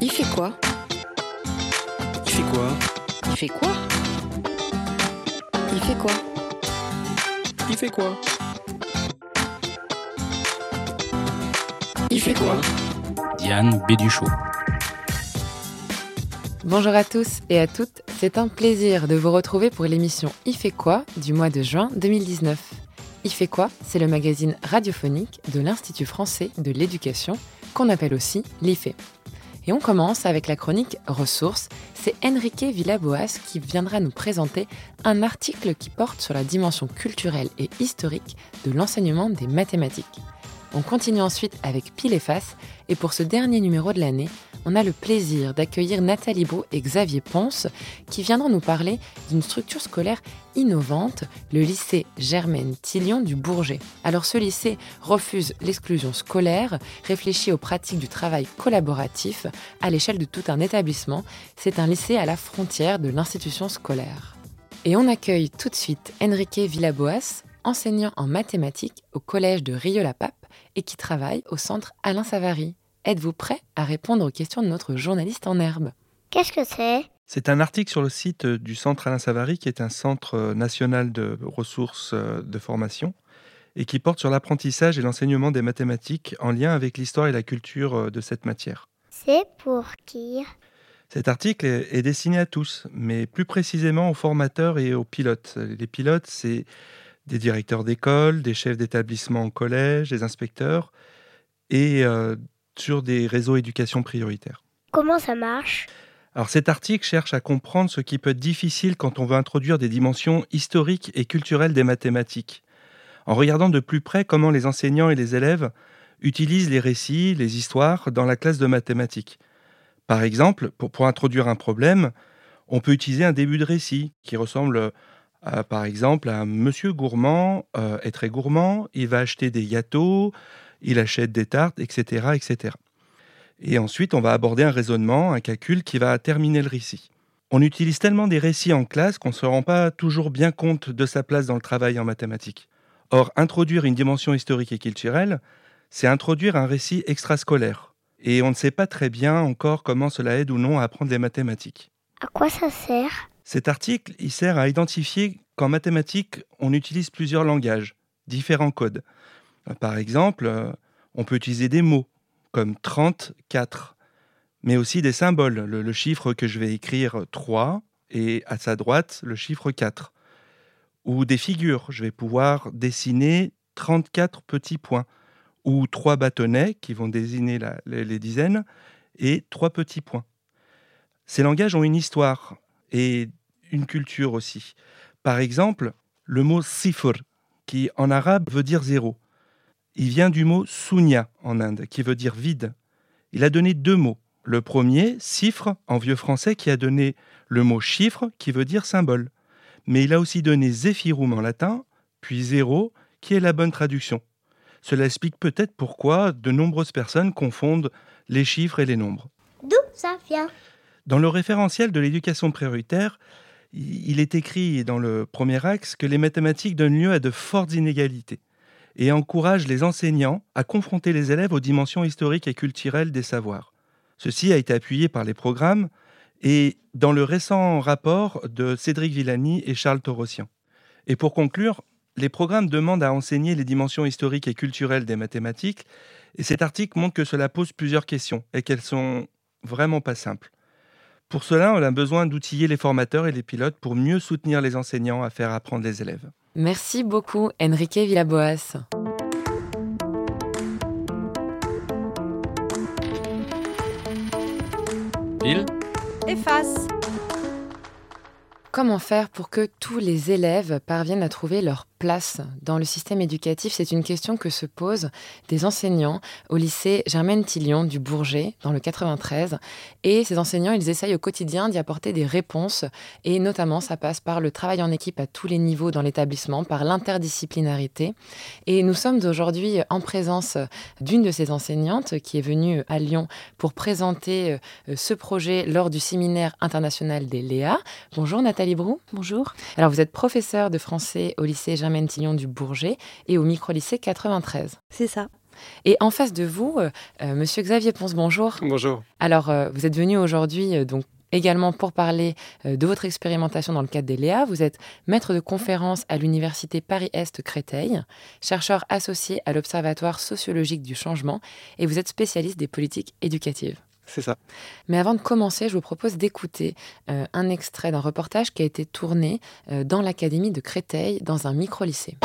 Il fait quoi? Il fait quoi? Il fait quoi? Il fait quoi? Il fait quoi? Il fait quoi? Diane Béduchot. Bonjour à tous et à toutes, c'est un plaisir de vous retrouver pour l'émission Il fait quoi? du mois de juin 2019. Il fait quoi? C'est le magazine radiophonique de l'Institut français de l'éducation, qu'on appelle aussi l'IFE. Et on commence avec la chronique Ressources. C'est Enrique Villaboas qui viendra nous présenter un article qui porte sur la dimension culturelle et historique de l'enseignement des mathématiques. On continue ensuite avec Pile et Face, et pour ce dernier numéro de l'année, on a le plaisir d'accueillir Nathalie Beau et Xavier Ponce qui viendront nous parler d'une structure scolaire innovante, le lycée Germaine Tillion du Bourget. Alors ce lycée refuse l'exclusion scolaire, réfléchit aux pratiques du travail collaboratif à l'échelle de tout un établissement. C'est un lycée à la frontière de l'institution scolaire. Et on accueille tout de suite Enrique Villaboas, enseignant en mathématiques au collège de Rieux-la-Pape et qui travaille au centre Alain Savary. Êtes-vous prêt à répondre aux questions de notre journaliste en herbe? Qu'est-ce que c'est? C'est un article sur le site du Centre Alain Savary, qui est un centre national de ressources de formation, et qui porte sur l'apprentissage et l'enseignement des mathématiques en lien avec l'histoire et la culture de cette matière. C'est pour qui? Cet article est destiné à tous, mais plus précisément aux formateurs et aux pilotes. Les pilotes, c'est des directeurs d'école, des chefs d'établissement en collège, des inspecteurs, et euh, sur des réseaux éducation prioritaires. Comment ça marche? Alors cet article cherche à comprendre ce qui peut être difficile quand on veut introduire des dimensions historiques et culturelles des mathématiques, en regardant de plus près comment les enseignants et les élèves utilisent les récits, les histoires dans la classe de mathématiques. Par exemple, pour, pour introduire un problème, on peut utiliser un début de récit qui ressemble euh, par exemple, un monsieur gourmand euh, est très gourmand, il va acheter des gâteaux, il achète des tartes, etc., etc. Et ensuite, on va aborder un raisonnement, un calcul qui va terminer le récit. On utilise tellement des récits en classe qu'on ne se rend pas toujours bien compte de sa place dans le travail en mathématiques. Or, introduire une dimension historique et culturelle, c'est introduire un récit extrascolaire. Et on ne sait pas très bien encore comment cela aide ou non à apprendre les mathématiques. À quoi ça sert? Cet article, il sert à identifier qu'en mathématiques, on utilise plusieurs langages, différents codes. Par exemple, on peut utiliser des mots comme 34, mais aussi des symboles, le, chiffre que je vais écrire 3 et à sa droite le chiffre 4. Ou des figures, je vais pouvoir dessiner 34 petits points, ou trois bâtonnets qui vont désigner les, les dizaines, et trois petits points. Ces langages ont une histoire, et une culture aussi. Par exemple, le mot sifr, qui en arabe veut dire zéro. Il vient du mot sunya en Inde, qui veut dire vide. Il a donné deux mots. Le premier, cifre, en vieux français, qui a donné le mot chiffre, qui veut dire symbole. Mais il a aussi donné zéphirum en latin, puis zéro, qui est la bonne traduction. Cela explique peut-être pourquoi de nombreuses personnes confondent les chiffres et les nombres. D'où ça vient? Dans le référentiel de l'éducation prioritaire, il est écrit dans le premier axe que les mathématiques donnent lieu à de fortes inégalités et encouragent les enseignants à confronter les élèves aux dimensions historiques et culturelles des savoirs. Ceci a été appuyé par les programmes et dans le récent rapport de Cédric Villani et Charles Torossian. Et pour conclure, les programmes demandent à enseigner les dimensions historiques et culturelles des mathématiques, et cet article montre que cela pose plusieurs questions et qu'elles sont vraiment pas simples. Pour cela, on a besoin d'outiller les formateurs et les pilotes pour mieux soutenir les enseignants à faire apprendre les élèves. Merci beaucoup, Enrique Villaboas. Il Efface. Comment faire pour que tous les élèves parviennent à trouver leur place dans le système éducatif C'est une question que se posent des enseignants au lycée Germaine Tillion du Bourget, dans le 93. Et ces enseignants, ils essayent au quotidien d'y apporter des réponses. Et notamment, ça passe par le travail en équipe à tous les niveaux dans l'établissement, par l'interdisciplinarité. Et nous sommes aujourd'hui en présence d'une de ces enseignantes qui est venue à Lyon pour présenter euh, ce projet lors du séminaire international des Léa. Bonjour Nathalie Brou. Bonjour. Alors vous êtes professeur de français au lycée Germaine Tillon du Bourget et au micro-lycée 93. C'est ça. Et en face de vous, euh, euh, Monsieur Xavier Ponce, bonjour. Bonjour. Alors, euh, vous êtes venu aujourd'hui euh, donc également pour parler euh, de votre expérimentation dans le cadre des Léa. Vous êtes maître de conférence à l'Université Paris-Est Créteil, chercheur associé à l'Observatoire sociologique du changement et vous êtes spécialiste des politiques éducatives. C'est ça. Mais avant de commencer, je vous propose d'écouter euh, un extrait d'un reportage qui a été tourné euh, dans l'Académie de Créteil, dans un micro-lycée.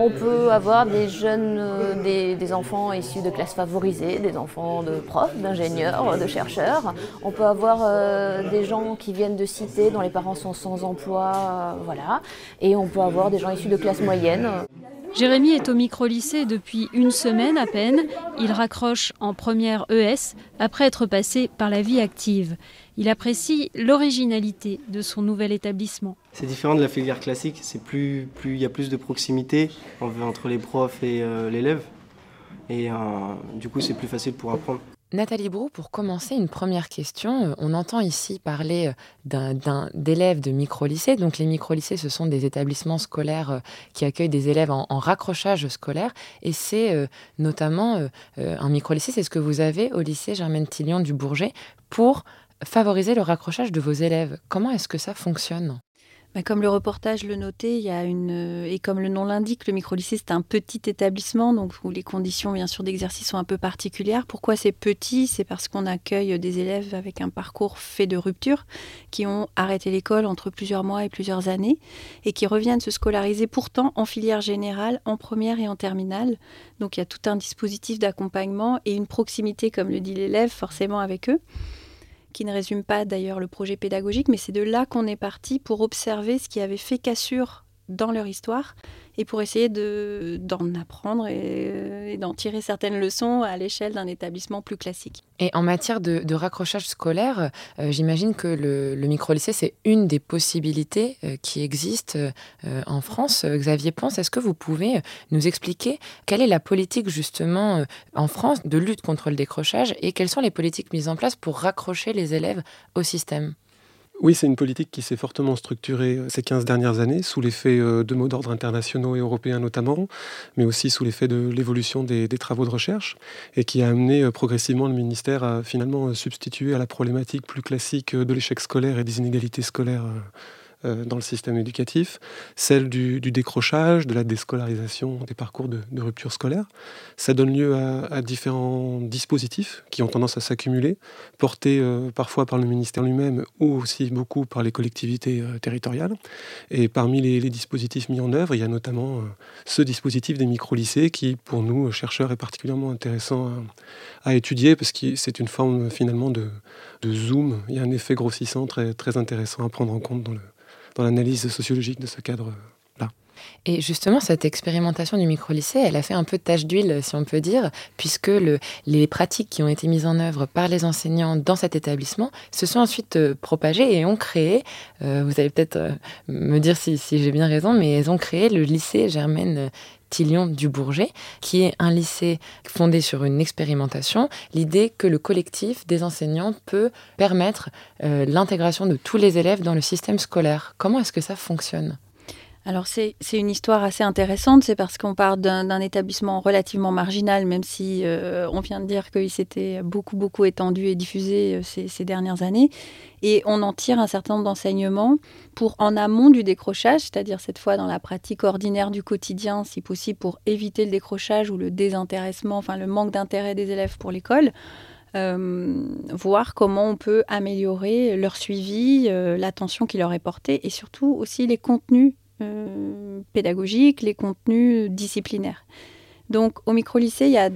On peut avoir des jeunes, euh, des, des enfants issus de classes favorisées, des enfants de profs, d'ingénieurs, de chercheurs. On peut avoir euh, des gens qui viennent de cités dont les parents sont sans emploi, euh, voilà. Et on peut avoir des gens issus de classes moyennes. Jérémy est au micro-lycée depuis une semaine à peine. Il raccroche en première ES après être passé par la vie active. Il apprécie l'originalité de son nouvel établissement. C'est différent de la filière classique, c'est plus, plus, il y a plus de proximité en- entre les profs et euh, l'élève. Et euh, du coup, c'est plus facile pour apprendre. Nathalie Brou, pour commencer, une première question. Euh, On entend ici parler euh, d'élèves de micro-lycées. Donc les micro-lycées, ce sont des établissements scolaires euh, qui accueillent des élèves en, raccrochage scolaire. Et c'est notamment un micro-lycée, c'est ce que vous avez au lycée Germaine Tillion du Bourget pour favoriser le raccrochage de vos élèves. Comment est-ce que ça fonctionne? Comme le reportage le notait, il y a une euh, et comme le nom l'indique, le micro-lycée c'est un petit établissement donc où les conditions bien sûr d'exercice sont un peu particulières. Pourquoi c'est petit? C'est parce qu'on accueille des élèves avec un parcours fait de rupture qui ont arrêté l'école entre plusieurs mois et plusieurs années et qui reviennent se scolariser pourtant en filière générale, en première et en terminale. Donc il y a tout un dispositif d'accompagnement et une proximité comme le dit l'élève forcément avec eux qui ne résume pas d'ailleurs le projet pédagogique, mais c'est de là qu'on est parti pour observer ce qui avait fait cassure dans leur histoire et pour essayer de- d'en apprendre et, et d'en tirer certaines leçons à l'échelle d'un établissement plus classique. Et en matière de, raccrochage scolaire, euh, j'imagine que le, micro-lycée, c'est une des possibilités euh, qui existent euh, en France. Euh, Xavier Ponce, est-ce que vous pouvez euh, nous expliquer quelle est la politique justement euh, en France de lutte contre le décrochage et quelles sont les politiques mises en place pour raccrocher les élèves au système? Oui, c'est une politique qui s'est fortement structurée euh, ces 15 dernières années, sous l'effet euh, de mots d'ordre internationaux et européens notamment, mais aussi sous l'effet de l'évolution des, travaux de recherche, et qui a amené euh, progressivement le ministère à finalement substituer à la problématique plus classique de l'échec scolaire et des inégalités scolaires dans le système éducatif, celle du, décrochage, de la déscolarisation des parcours de, rupture scolaire. Ça donne lieu à, différents dispositifs qui ont tendance à s'accumuler, portés euh, parfois par le ministère lui-même ou aussi beaucoup par les collectivités euh, territoriales. Et parmi les, dispositifs mis en œuvre, il y a notamment euh, ce dispositif des micro-lycées qui, pour nous, chercheurs, est particulièrement intéressant à, étudier parce que c'est une forme euh, finalement de, zoom. Il y a un effet grossissant très intéressant à prendre en compte dans le dans l'analyse sociologique de ce cadre-là. Et justement, cette expérimentation du micro-lycée, elle a fait un peu de tache d'huile, si on peut dire, puisque le, les pratiques qui ont été mises en œuvre par les enseignants dans cet établissement se sont ensuite euh, propagées et ont créé, euh, vous allez peut-être euh, me dire si, si j'ai bien raison, mais elles ont créé le lycée Germaine Tillion du Bourget, qui est un lycée fondé sur une expérimentation, l'idée que le collectif des enseignants peut permettre euh, l'intégration de tous les élèves dans le système scolaire. Comment est-ce que ça fonctionne? Alors c'est une histoire assez intéressante, c'est parce qu'on part d'un établissement relativement marginal, même si euh, on vient de dire qu'il s'était beaucoup beaucoup étendu et diffusé euh, ces, dernières années, et on en tire un certain nombre d'enseignements pour en amont du décrochage, c'est-à-dire cette fois dans la pratique ordinaire du quotidien, si possible pour éviter le décrochage ou le désintéressement, enfin le manque d'intérêt des élèves pour l'école. Euh, voir comment on peut améliorer leur suivi, l'attention qui leur est portée et surtout aussi les contenus euh, pédagogiques, les contenus disciplinaires. Donc au micro-lycée, il y a,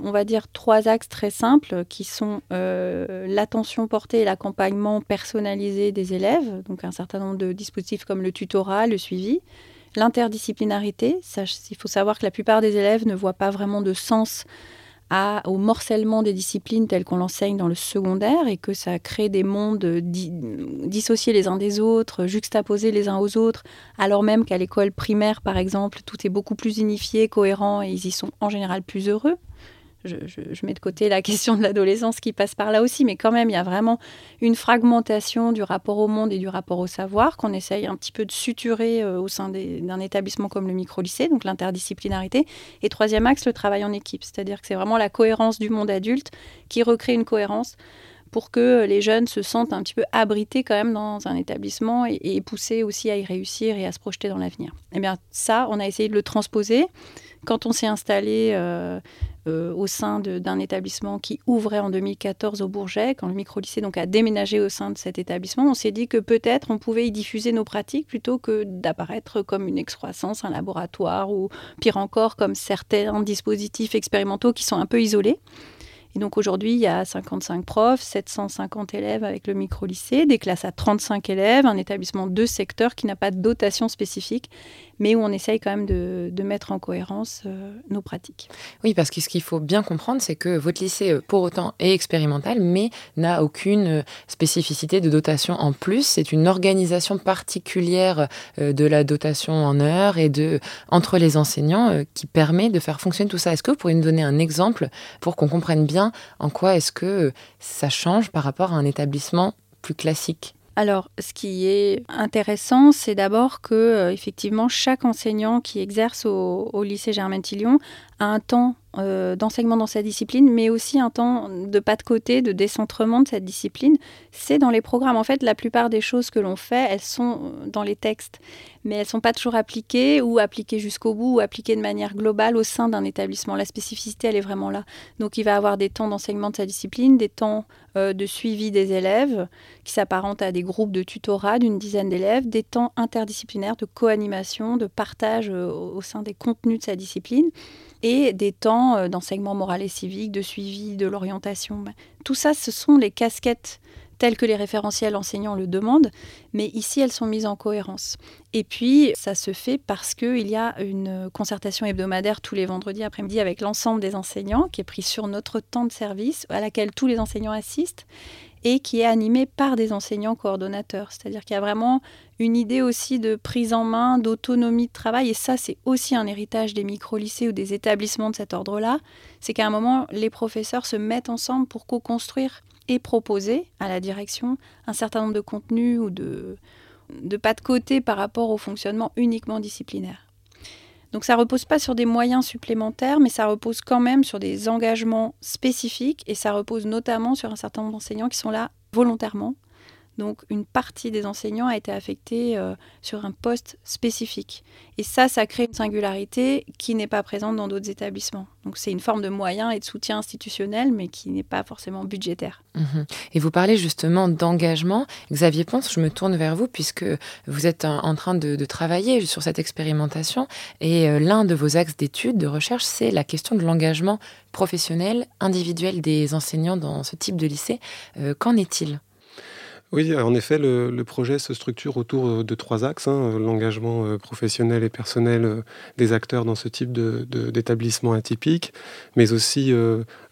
on va dire, trois axes très simples qui sont euh, l'attention portée et l'accompagnement personnalisé des élèves, donc un certain nombre de dispositifs comme le tutorat, le suivi. L'interdisciplinarité, il faut savoir que la plupart des élèves ne voient pas vraiment de sens à, au morcellement des disciplines telles qu'on l'enseigne dans le secondaire et que ça crée des mondes di dissociés les uns des autres, juxtaposés les uns aux autres, alors même qu'à l'école primaire, par exemple, tout est beaucoup plus unifié, cohérent et ils y sont en général plus heureux. Je, mets de côté la question de l'adolescence qui passe par là aussi, mais quand même, il y a vraiment une fragmentation du rapport au monde et du rapport au savoir qu'on essaye un petit peu de suturer euh, au sein d'un établissement comme le micro-lycée, donc l'interdisciplinarité. Et troisième axe, le travail en équipe, c'est-à-dire que c'est vraiment la cohérence du monde adulte qui recrée une cohérence pour que les jeunes se sentent un petit peu abrités quand même dans un établissement et, poussés aussi à y réussir et à se projeter dans l'avenir. Eh bien, ça, on a essayé de le transposer. Quand on s'est installé euh, euh, au sein d'un établissement qui ouvrait en 2014 au Bourget, quand le micro-lycée donc a déménagé au sein de cet établissement, on s'est dit que peut-être on pouvait y diffuser nos pratiques plutôt que d'apparaître comme une excroissance, un laboratoire ou pire encore comme certains dispositifs expérimentaux qui sont un peu isolés. Et donc aujourd'hui, il y a 55 profs, 750 élèves avec le micro-lycée, des classes à 35 élèves, un établissement de secteur qui n'a pas de dotation spécifique mais où on essaye quand même de, mettre en cohérence euh, nos pratiques. Oui, parce que ce qu'il faut bien comprendre, c'est que votre lycée, euh, pour autant, est expérimental, mais n'a aucune euh, spécificité de dotation en plus. C'est une organisation particulière de la dotation en heures et de entre les enseignants qui permet de faire fonctionner tout ça. Est-ce que vous pourriez nous donner un exemple pour qu'on comprenne bien en quoi est-ce que ça change par rapport à un établissement plus classique? Alors, ce qui est intéressant, c'est d'abord que, euh, effectivement, chaque enseignant qui exerce au, lycée Germain-Tillon a un temps euh, d'enseignement dans sa discipline, mais aussi un temps de pas de côté, de décentrement de cette discipline. C'est dans les programmes. En fait, la plupart des choses que l'on fait, elles sont dans les textes, mais elles sont pas toujours appliquées ou appliquées jusqu'au bout ou appliquées de manière globale au sein d'un établissement. La spécificité, elle est vraiment là. Donc, il va avoir des temps d'enseignement de sa discipline, des temps euh, de suivi des élèves qui s'apparentent à des groupes de tutorat d'une dizaine d'élèves, des temps interdisciplinaires de co-animation, de partage euh, au sein des contenus de sa discipline et des temps euh, d'enseignement moral et civique, de suivi de l'orientation. Ben, tout ça, ce sont les casquettes telles que les référentiels enseignants le demandent, mais ici elles sont mises en cohérence. Et puis ça se fait parce qu'il y a une concertation hebdomadaire tous les vendredis après-midi avec l'ensemble des enseignants qui est prise sur notre temps de service, à laquelle tous les enseignants assistent et qui est animée par des enseignants coordonnateurs. C'est-à-dire qu'il y a vraiment une idée aussi de prise en main, d'autonomie de travail. Et ça, c'est aussi un héritage des micro-lycées ou des établissements de cet ordre-là. C'est qu'à un moment, les professeurs se mettent ensemble pour co-construire et proposer à la direction un certain nombre de contenus ou de, de pas de côté par rapport au fonctionnement uniquement disciplinaire. Donc ça repose pas sur des moyens supplémentaires, mais ça repose quand même sur des engagements spécifiques et ça repose notamment sur un certain nombre d'enseignants qui sont là volontairement donc une partie des enseignants a été affectée euh, sur un poste spécifique. Et ça, ça crée une singularité qui n'est pas présente dans d'autres établissements. Donc c'est une forme de moyen et de soutien institutionnel, mais qui n'est pas forcément budgétaire. Mhm. Et vous parlez justement d'engagement. Xavier Ponce, je me tourne vers vous puisque vous êtes en train de, travailler sur cette expérimentation. Et euh, l'un de vos axes d'études, de recherche, c'est la question de l'engagement professionnel, individuel des enseignants dans ce type de lycée. Euh, qu'en est-il? Oui, en effet, le, projet se structure autour euh, de trois axes. Hein, l'engagement euh, professionnel et personnel euh, des acteurs dans ce type d'établissement atypique, mais aussi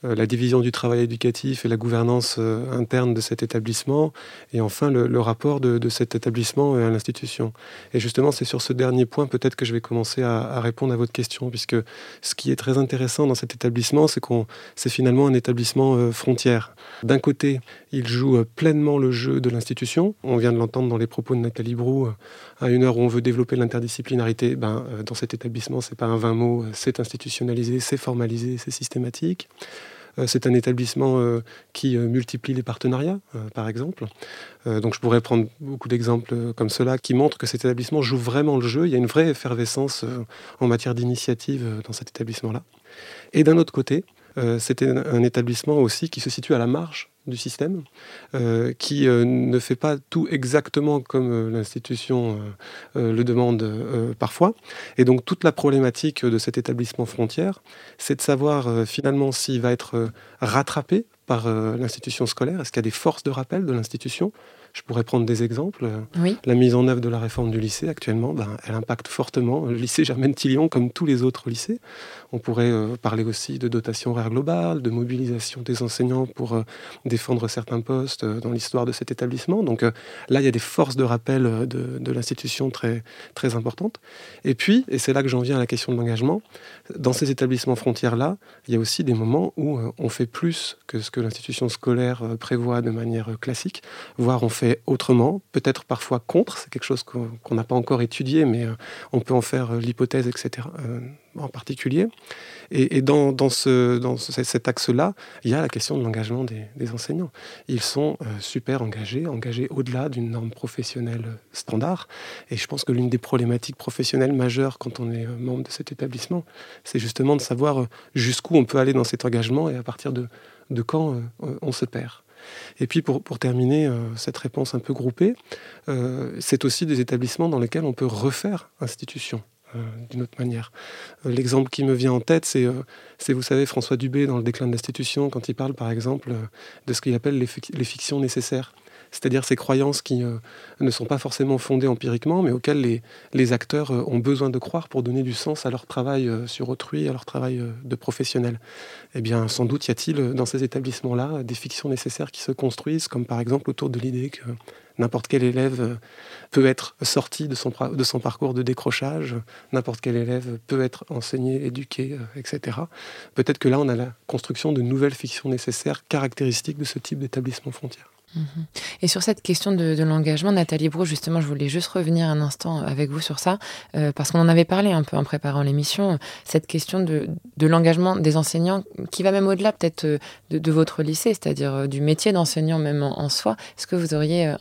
la division du travail éducatif et la gouvernance interne de cet établissement, et enfin le, rapport de, cet établissement à l'institution. Et justement, c'est sur ce dernier point peut-être que je vais commencer à, à, répondre à votre question, puisque ce qui est très intéressant dans cet établissement, c'est qu'on c'est finalement un établissement frontière. D'un côté, il joue pleinement le jeu de l'institution. On vient de l'entendre dans les propos de Nathalie Brou, euh, à une heure où on veut développer l'interdisciplinarité. Ben, euh, dans cet établissement, c'est pas un vain mot, euh, c'est institutionnalisé, c'est formalisé, c'est systématique. C'est un établissement qui multiplie les partenariats, par exemple. Donc je pourrais prendre beaucoup d'exemples comme cela qui montrent que cet établissement joue vraiment le jeu. Il y a une vraie effervescence en matière d'initiative dans cet établissement-là. Et d'un autre côté, c'était un établissement aussi qui se situe à la marge du système, euh, qui euh, ne fait pas tout exactement comme euh, l'institution le demande parfois. Et donc toute la problématique de cet établissement frontière, c'est de savoir finalement s'il va être rattrapé par l'institution scolaire, est-ce qu'il y a des forces de rappel de l'institution Je pourrais prendre des exemples. Oui. La mise en œuvre de la réforme du lycée actuellement, ben, elle impacte fortement le lycée Germaine-Tillion comme tous les autres lycées. On pourrait euh, parler aussi de dotation horaire globale, de mobilisation des enseignants pour euh, défendre certains postes euh, dans l'histoire de cet établissement. Donc là, il y a des forces de rappel de, de l'institution très, très importantes. Et puis, et c'est là que j'en viens à la question de l'engagement, dans ces établissements frontières-là, il y a aussi des moments où on fait plus que ce que l'institution scolaire prévoit de manière classique, voire on fait autrement, peut-être parfois contre, c'est quelque chose qu'on n'a pas encore étudié, mais on peut en faire l'hypothèse, etc en particulier. Et, dans, ce, dans cet axe-là, il y a la question de l'engagement des, enseignants. Ils sont euh, super engagés, engagés au-delà d'une norme professionnelle standard. Et je pense que l'une des problématiques professionnelles majeures quand on est euh, membre de cet établissement, c'est justement de savoir euh, jusqu'où on peut aller dans cet engagement et à partir de quand on se perd. Et puis pour, terminer cette réponse un peu groupée, c'est aussi des établissements dans lesquels on peut refaire institution. Euh, d'une autre manière. Euh, l'exemple qui me vient en tête, euh, c'est, vous savez, François Dubé dans Le déclin de l'institution, quand il parle, par exemple, de ce qu'il appelle les, fictions nécessaires. C'est-à-dire ces croyances qui ne sont pas forcément fondées empiriquement, mais auxquelles les, acteurs ont besoin de croire pour donner du sens à leur travail sur autrui, à leur travail de professionnel. Eh bien, sans doute y a-t-il dans ces établissements-là des fictions nécessaires qui se construisent, comme par exemple autour de l'idée que N'importe quel élève euh, peut être sorti de son, parcours de décrochage, n'importe quel élève peut être enseigné, éduqué, euh, etc. Peut-être que là, on a la construction de nouvelles fictions nécessaires caractéristiques de ce type d'établissement frontière. Et sur cette question de, l'engagement, Nathalie Brou, justement, je voulais juste revenir un instant avec vous sur ça, euh, parce qu'on en avait parlé un peu en préparant l'émission, cette question de, l'engagement des enseignants, qui va même au-delà peut-être euh, de, votre lycée, c'est-à-dire euh, du métier d'enseignant même en, soi. Est-ce que vous auriez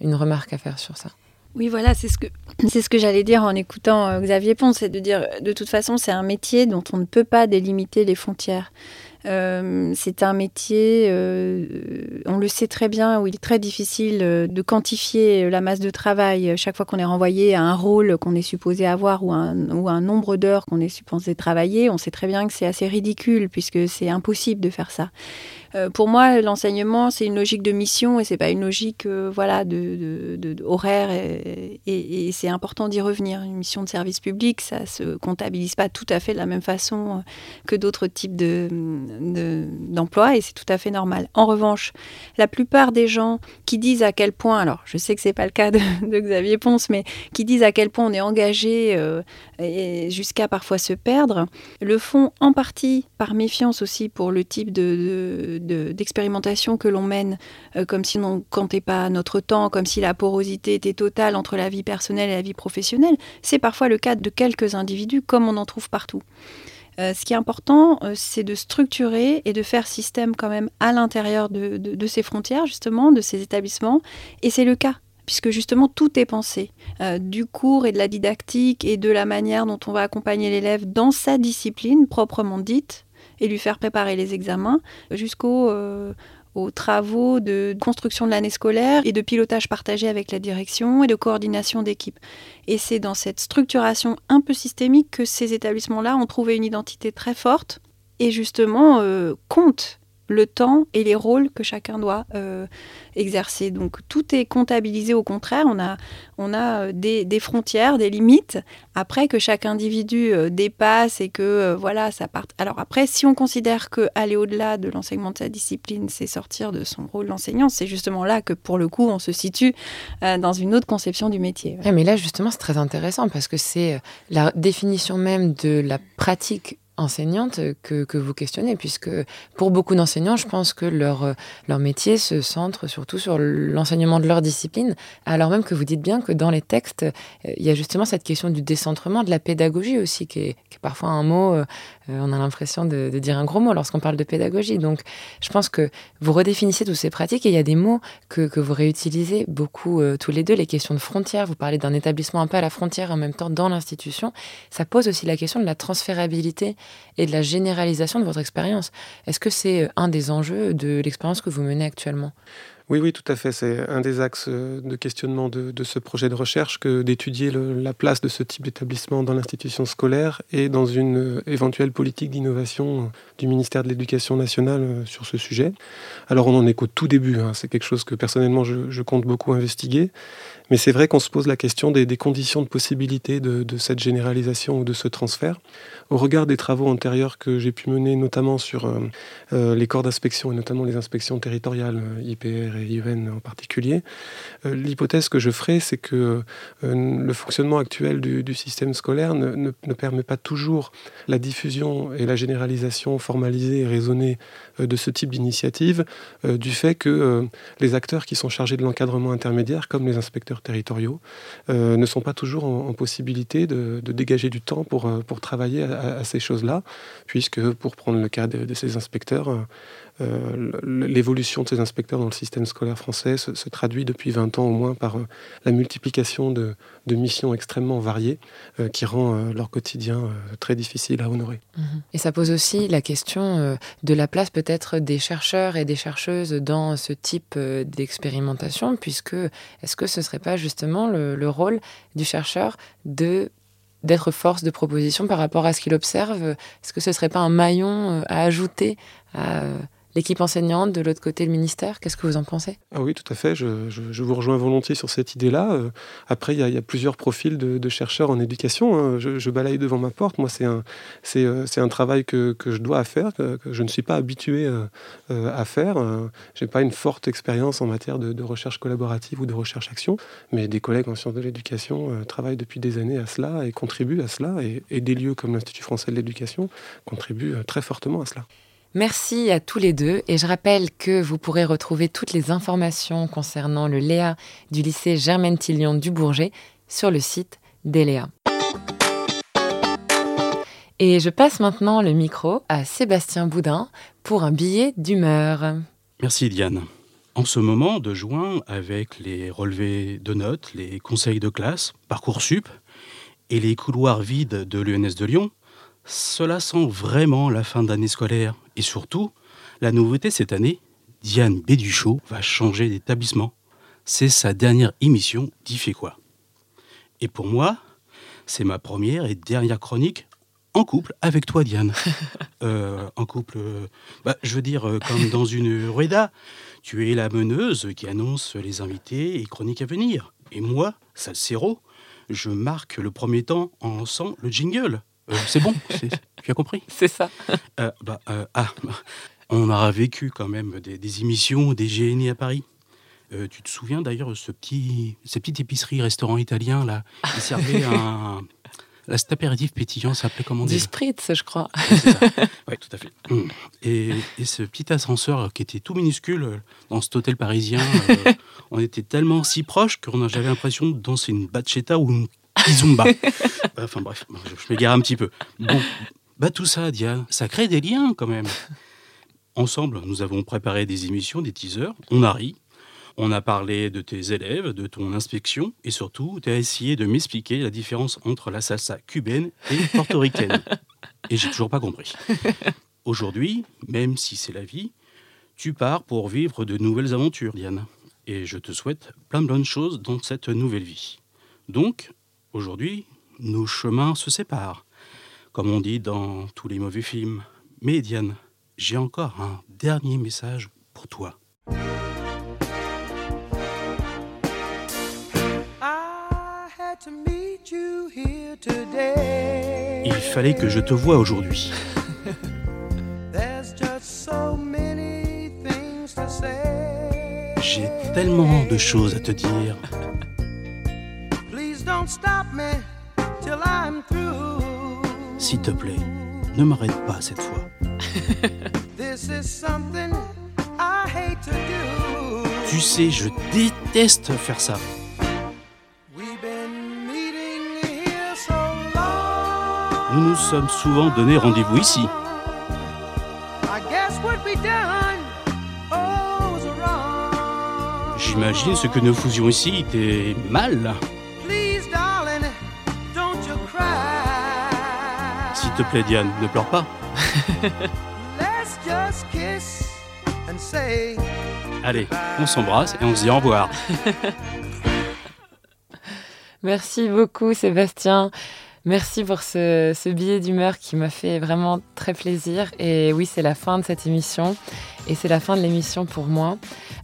une remarque à faire sur ça? Oui, voilà, c'est ce que ce que j'allais dire en écoutant Xavier Pont, c'est de dire de toute façon c'est un métier dont on ne peut pas délimiter les frontières. Euh, c'est un métier, euh, on le sait très bien, où il est très difficile euh, de quantifier la masse de travail chaque fois qu'on est renvoyé à un rôle qu'on est supposé avoir ou un, ou un nombre d'heures qu'on est supposé travailler. On sait très bien que c'est assez ridicule puisque c'est impossible de faire ça. Euh, pour moi, l'enseignement, c'est une logique de mission et c'est pas une logique euh, voilà, de, horaire. Et, c'est important d'y revenir. Une mission de service public, ça se comptabilise pas tout à fait de la même façon euh, que d'autres types d'emplois et c'est tout à fait normal. En revanche, la plupart des gens qui disent à quel point, alors je sais que c'est pas le cas de, Xavier Ponce, mais qui disent à quel point on est engagé jusqu'à parfois se perdre, le font en partie par méfiance aussi pour le type de d'expérimentation que l'on mène, euh, comme si on ne comptait pas notre temps, comme si la porosité était totale entre la vie personnelle et la vie professionnelle. C'est parfois le cas de quelques individus, comme on en trouve partout. Euh, ce qui est important, euh, c'est de structurer et de faire système quand même à l'intérieur de, de, ces frontières, justement, de ces établissements. Et c'est le cas puisque justement tout est pensé, du cours et de la didactique et de la manière dont on va accompagner l'élève dans sa discipline proprement dite, et lui faire préparer les examens jusqu'aux euh, travaux de construction de l'année scolaire et de pilotage partagé avec la direction et de coordination d'équipe. Et c'est dans cette structuration un peu systémique que ces établissements-là ont trouvé une identité très forte et justement euh, comptent le temps et les rôles que chacun doit euh, exercer. Donc tout est comptabilisé au contraire, on a, on a euh, des, frontières, des limites, après que chaque individu euh, dépasse et que voilà, ça part. Alors après, si on considère que aller au-delà de l'enseignement de sa discipline, c'est sortir de son rôle d'enseignant, c'est justement là que pour le coup, on se situe dans une autre conception du métier. mais là, justement, c'est très intéressant parce que c'est la définition même de la pratique enseignante que, vous questionnez, puisque pour beaucoup d'enseignants, je pense que leur, métier se centre surtout sur l'enseignement de leur discipline, alors même que vous dites bien que dans les textes, il y a justement cette question du décentrement, de la pédagogie aussi, qui est, qui est parfois un mot, euh, on a l'impression de, dire un gros mot lorsqu'on parle de pédagogie. Donc je pense que vous redéfinissez toutes ces pratiques et il y a des mots que, vous réutilisez beaucoup euh, tous les deux, les questions de frontières, vous parlez d'un établissement un peu à la frontière en même temps dans l'institution, ça pose aussi la question de la transférabilité et de la généralisation de votre expérience. Est-ce que c'est euh, un des enjeux de l'expérience que vous menez actuellement? Oui, oui, tout à fait. C'est un des axes euh, de questionnement de, ce projet de recherche que d'étudier la place de ce type d'établissement dans l'institution scolaire et dans une euh, éventuelle politique d'innovation euh, du ministère de l'Éducation nationale sur ce sujet. Alors on en est qu'au tout début, hein. c'est quelque chose que personnellement je compte beaucoup investiguer, mais c'est vrai qu'on se pose la question des, conditions de possibilité de, cette généralisation ou de ce transfert. Au regard des travaux antérieurs que j'ai pu mener, notamment sur euh, euh, les corps d'inspection et notamment les inspections territoriales, IPR et IEN en particulier, euh, l'hypothèse que je ferai, c'est que euh, le fonctionnement actuel du, système scolaire ne, ne, permet pas toujours la diffusion et la généralisation formalisée et raisonnée euh, de ce type d'initiative, euh, du fait que les acteurs qui sont chargés de l'encadrement intermédiaire, comme les inspecteurs territoriaux, ne sont pas toujours en, possibilité de, dégager du temps pour, pour travailler à, ces choses-là, puisque, pour prendre le cas de, de ces inspecteurs, euh, l'évolution de ces inspecteurs dans le système scolaire français se, traduit depuis 20 ans au moins par euh, la multiplication de, missions extrêmement variées euh, qui rend leur quotidien très difficile à honorer. Mmh. Et ça pose aussi la question de la place peut-être des chercheurs et des chercheuses dans ce type d'expérimentation, puisque est-ce que ce ne serait pas justement le, le rôle du chercheur de d'être force de proposition par rapport à ce qu'il observe? Est-ce que ce ne serait pas un maillon à ajouter à l'équipe enseignante, de l'autre côté le ministère. Qu'est-ce que vous en pensez? Ah Oui, tout à fait. Je, je, vous rejoins volontiers sur cette idée-là. Euh, après, il y, a plusieurs profils de, chercheurs en éducation. Hein. Je, balaye devant ma porte. Moi, c'est un, euh, travail que, je dois faire, que, je ne suis pas habitué euh, à faire. Je n'ai pas une forte expérience en matière de, recherche collaborative ou de recherche-action, mais des collègues en sciences de l'éducation travaillent depuis des années à cela et contribuent à cela. Et, des lieux comme l'Institut français de l'éducation contribuent très fortement à cela. Merci à tous les deux et je rappelle que vous pourrez retrouver toutes les informations concernant le Léa du lycée Germaine Tillion du Bourget sur le site d'Eléa. Et je passe maintenant le micro à Sébastien Boudin pour un billet d'humeur. Merci Diane. En ce moment de juin, avec les relevés de notes, les conseils de classe, Parcoursup et les couloirs vides de l'UNS de Lyon, cela sent vraiment la fin d'année scolaire. Et surtout, la nouveauté cette année, Diane Béduchot va changer d'établissement. C'est sa dernière émission d'Y fait quoi Et pour moi, c'est ma première et dernière chronique en couple avec toi, Diane. euh, en couple, euh, bah, je veux dire, euh, comme dans une rueda. Tu es la meneuse qui annonce les invités et chroniques à venir. Et moi, Salcero, je marque le premier temps en lançant le jingle. Euh, c'est bon, tu as compris C'est ça. Euh, bah, euh, ah, on aura vécu quand même des, des émissions, des GNI à Paris. Euh, tu te souviens d'ailleurs de ce petit, cette petite épicerie, restaurant italien là, qui servait un, cet apéritif pétillant s'appelait comment Du spritz, je crois. Oui, tout à fait. Et, et, ce petit ascenseur qui était tout minuscule dans cet hôtel parisien, euh, on était tellement si proches que j'avais l'impression de danser une bachata ou une kizumba. enfin bref, je, je m'égare un petit peu. Bon, bah tout ça, Diane, ça crée des liens quand même. Ensemble, nous avons préparé des émissions, des teasers, on a ri, on a parlé de tes élèves, de ton inspection, et surtout, tu as essayé de m'expliquer la différence entre la salsa cubaine et portoricaine. et j'ai toujours pas compris. Aujourd'hui, même si c'est la vie, tu pars pour vivre de nouvelles aventures, Diane. Et je te souhaite plein de bonnes choses dans cette nouvelle vie. Donc, aujourd'hui, nos chemins se séparent, comme on dit dans tous les mauvais films. Mais Diane, j'ai encore un dernier message pour toi. Il fallait que je te voie aujourd'hui. J'ai tellement de choses à te dire. S'il te plaît, ne m'arrête pas cette fois. tu sais, je déteste faire ça. Nous nous sommes souvent donné rendez-vous ici. J'imagine ce que nous faisions ici était mal. Te plaît, Diane, ne pleure pas. Allez, on s'embrasse et on se dit au revoir. Merci beaucoup Sébastien. Merci pour ce, billet d'humeur qui m'a fait vraiment très plaisir. Et oui, c'est la fin de cette émission. Et c'est la fin de l'émission pour moi.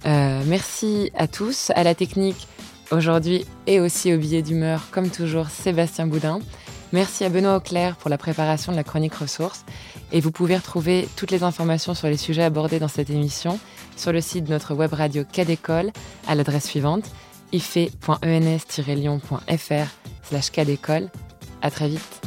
Euh, merci à tous, à la technique aujourd'hui et aussi au billet d'humeur, comme toujours, Sébastien Boudin. Merci à Benoît Auclair pour la préparation de la chronique ressources. Et vous pouvez retrouver toutes les informations sur les sujets abordés dans cette émission sur le site de notre web radio Cadécole à l'adresse suivante ife.ens-lyon.fr slash cadécole. À très vite.